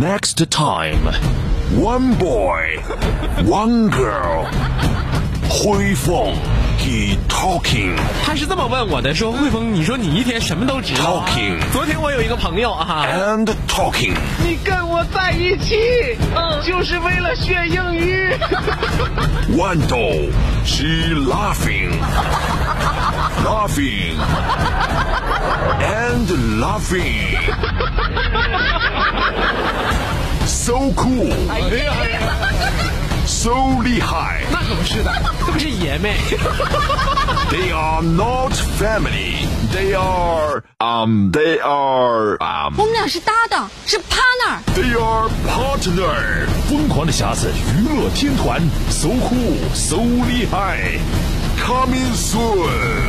Next time, one boy, one girl. 汇丰 he talking 他是这么问我的，说汇丰，你说你一天什么都知道、啊 Talking 昨天我有一个朋友啊，and talking. 你跟我在一起，嗯，就是为了学英语。One doll, she laughing, laughing, and laughing. So cool, 哎呀，so 厉害。那可不是的，这不是爷们。They are not family. They are um. They are um. 我们俩是搭档，是 partner。They are partner. 疯狂的匣子娱乐天团，so cool, so 厉害，coming soon.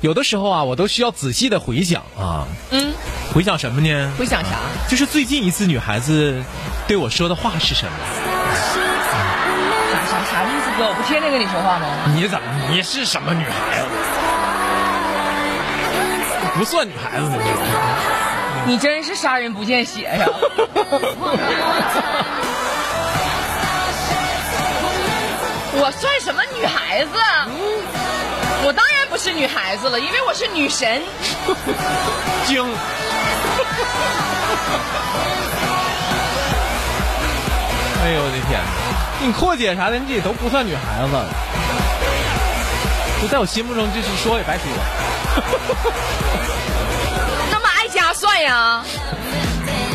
有的时候啊，我都需要仔细的回想啊，嗯，回想什么呢？回想啥？就是最近一次女孩子对我说的话是什么？啥啥啥意思哥？我不天天跟你说话吗？你怎么？你是什么女孩子？不算女孩子呢，你真是杀人不见血呀！我算什么女孩子？啊？是女孩子了，因为我是女神。精。哎呦我的天哪！你阔姐啥的，你也都不算女孩子，就在我心目中，就是说也白说。那么爱家算呀？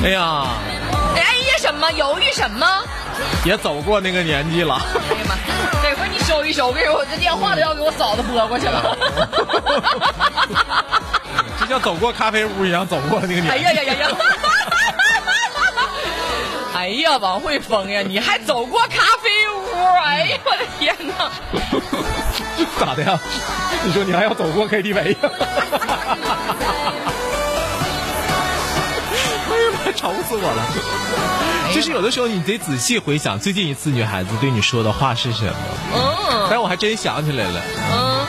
哎呀，哎呀什么？犹豫什么？也走过那个年纪了。哎呀妈！得亏你收一收，我跟你说，我这电话都要给我嫂子拨过去了。就像走过咖啡屋一样，走过那个年纪。哎呀呀呀呀！哎呀，王慧峰呀，你还走过咖啡屋？哎呀，我的天哪！咋的呀？你说你还要走过 KTV？哎呀愁死我了！就是有的时候你得仔细回想最近一次女孩子对你说的话是什么。嗯但我还真想起来了，嗯，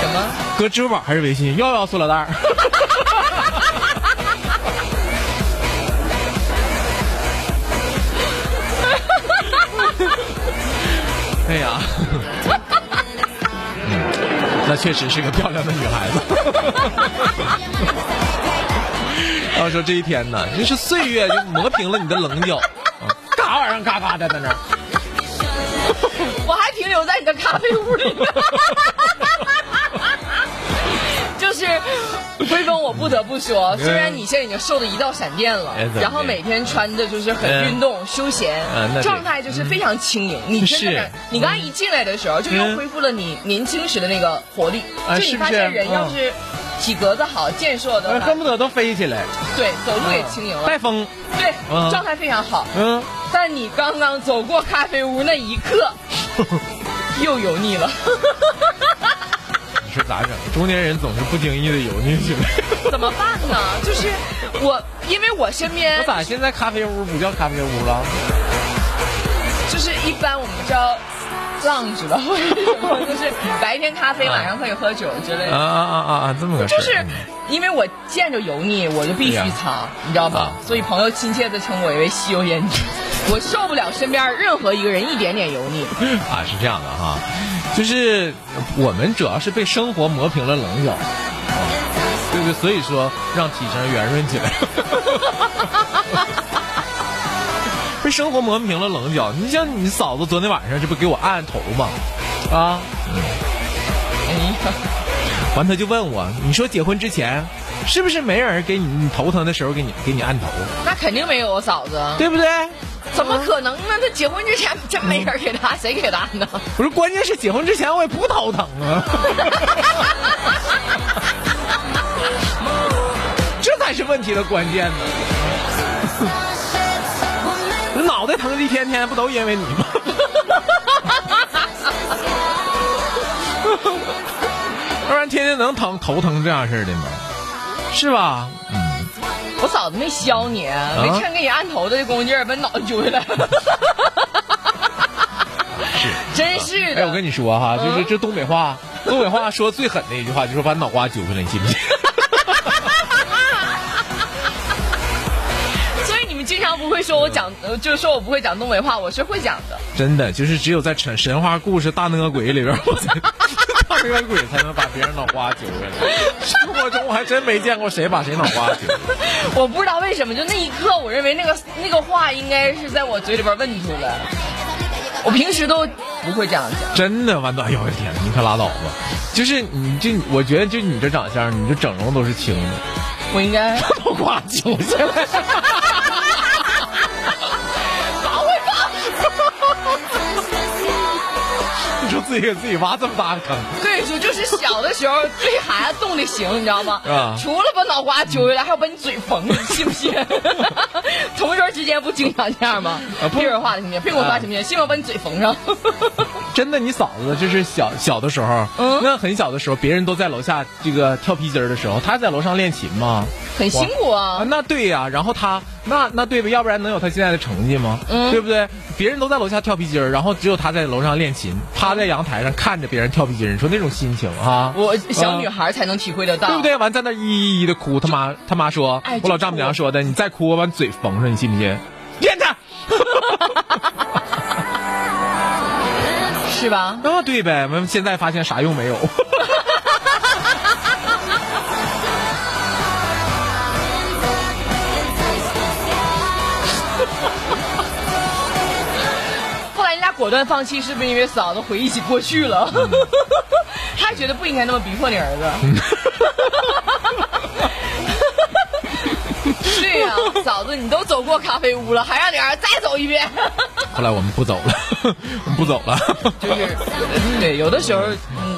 什么？搁支付宝还是微信？要不要塑料袋儿？哎呀，嗯，那确实是个漂亮的女孩子。要说这一天呢，就是岁月就磨平了你的棱角，啊嘎晚上嘎嘎的在那儿。我还停留在你的咖啡屋里呢。就是辉哥，我不得不说，虽然你现在已经瘦的一道闪电了然后每天穿的就是很嗯运动、休闲状态就是非常轻盈。你真的是是，你刚才一进来的时候，就又嗯恢复了你年轻时的那个活力。啊就你发现人要是体格子好、健硕的话恨，不得都飞起来，对，走路也轻盈了，带风。对嗯，状态非常好。嗯，但你刚刚走过咖啡屋那一刻，又油腻了。你说咋整？中年人总是不经意的油腻起来。怎么办呢？就是我，因为我身边我咋现在咖啡屋不叫咖啡屋了？就是一般我们叫者什么，就是白天咖啡，晚上可以喝酒之类的。啊啊啊啊啊！这么个事就是因为我见着油腻，我就必须擦，你知道吧啊？所以朋友亲切的称我为吸油烟机。我受不了身边任何一个人一点点油腻。啊，是这样的哈，就是我们主要是被生活磨平了棱角，啊，对不对？所以说让体型圆润起来。被生活磨平了棱角，你像你嫂子昨天晚上这不给我按按头吗？啊，哎呀，完他就问我，你说结婚之前是不是没人给你你头疼的时候给你给你按头，那肯定没有啊嫂子，对不对？怎么可能呢？他结婚之前真没人给他按，谁给他按呢？不是，关键是结婚之前我也不头疼啊，这才是问题的关键呢。脑袋疼一天天，不都因为你吗？要 不然天天能疼头疼这样式儿的吗？是吧？嗯，我嫂子没削你，没趁给你按头的功夫劲儿，把你脑袋揪下来。是，真是的。哎，我跟你说哈，就是这东北话，东北话说最狠的一句话就是把脑瓜揪下来，你信不信？讲，呃就是说我不会讲东北话，我是会讲的。真的，就是只有在神神话故事《大恶鬼》里边，我才大恶鬼才能把别人脑瓜揪下来。生活中我还真没见过谁把谁脑瓜揪。我不知道为什么，就那一刻，我认为那个那个话应该是在我嘴里边问出来。我平时都不会这样讲。真的，豌豆，哎呦我的天，你可拉倒吧！就是你这，我觉得就你这长相，你这整容都是轻的，我应该脑瓜揪下来。己给自己挖这么大个坑，对，就就是小的时候对孩子动的刑，你知道吗？啊除了把脑瓜揪下来，还要把你嘴缝信不信？同桌之间不经常这样吗？别说话的行不行？别给我发行不行？信吗？把你嘴缝上。真的，你嫂子就是小小的时候，嗯那很小的时候，别人都在楼下这个跳皮筋儿的时候，她在楼上练琴嘛。很辛苦啊，啊。那对呀、然后他那那对吧？要不然能有他现在的成绩吗？嗯对不对？别人都在楼下跳皮筋儿，然后只有他在楼上练琴，趴在阳台上看着别人跳皮筋儿，你说那种心情啊？我小女啊孩才能体会得到，对不？对？完在那一一的哭，他妈他妈说，哎我老丈母娘说的，你再哭我把你嘴缝上，你信不信？变他！是吧？啊，对呗，我们现在发现啥用没有。果断放弃，是不是因为嫂子回忆起过去了？嗯 他觉得不应该那么逼迫你儿子。对呀、嫂子，你都走过咖啡屋了，还让你儿子再走一遍。后来我们不走了，我们不走了，就是，对，有的时候，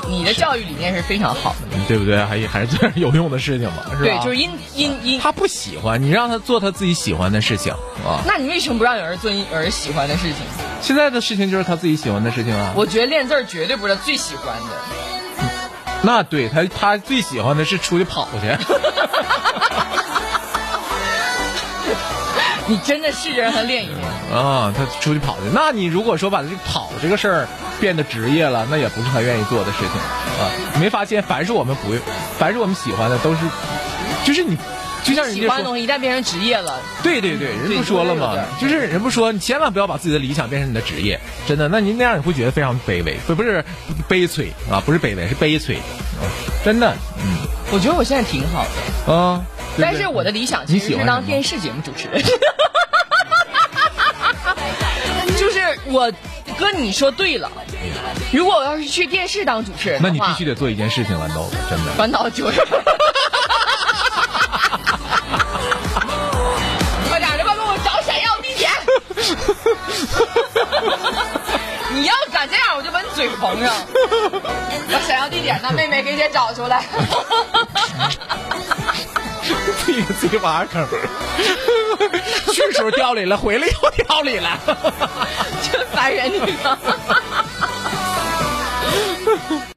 你你的教育理念是非常好的。对不对？还还是做点有用的事情嘛，是吧？对，就是因因因，他不喜欢你，让他做他自己喜欢的事情啊。那你为什么不让你儿子做你儿子喜欢的事情？现在的事情就是他自己喜欢的事情啊。我觉得练字儿绝对不是他最喜欢的。那对他，他最喜欢的是出去跑去。你真的试着让他练一练。啊，他出去跑去。那你如果说把这个跑这个事儿变得职业了，那也不是他愿意做的事情啊。你没发现，凡是我们不，凡是我们喜欢的，都是，就是你，就像人喜欢的东西一旦变成职业了，对对对，人不说了吗？就是人不说，你千万不要把自己的理想变成你的职业，真的。那您那样你会觉得非常卑微，不不是悲催啊，不是卑微，是悲催，啊真的，嗯我觉得我现在挺好的。啊。但是我的理想其你实是当电视节目主持人。就是我哥，你说对了。如果我要是去电视当主持人，那你必须得做一件事情，豌豆子，真的。把脑揪上。快点的吧，给我找闪耀地点。你要敢这样，我就把你嘴缝上。把闪耀地点呢，妹妹给姐找出来。自己给自己挖坑，去时候掉里了，回来又掉里了。人女。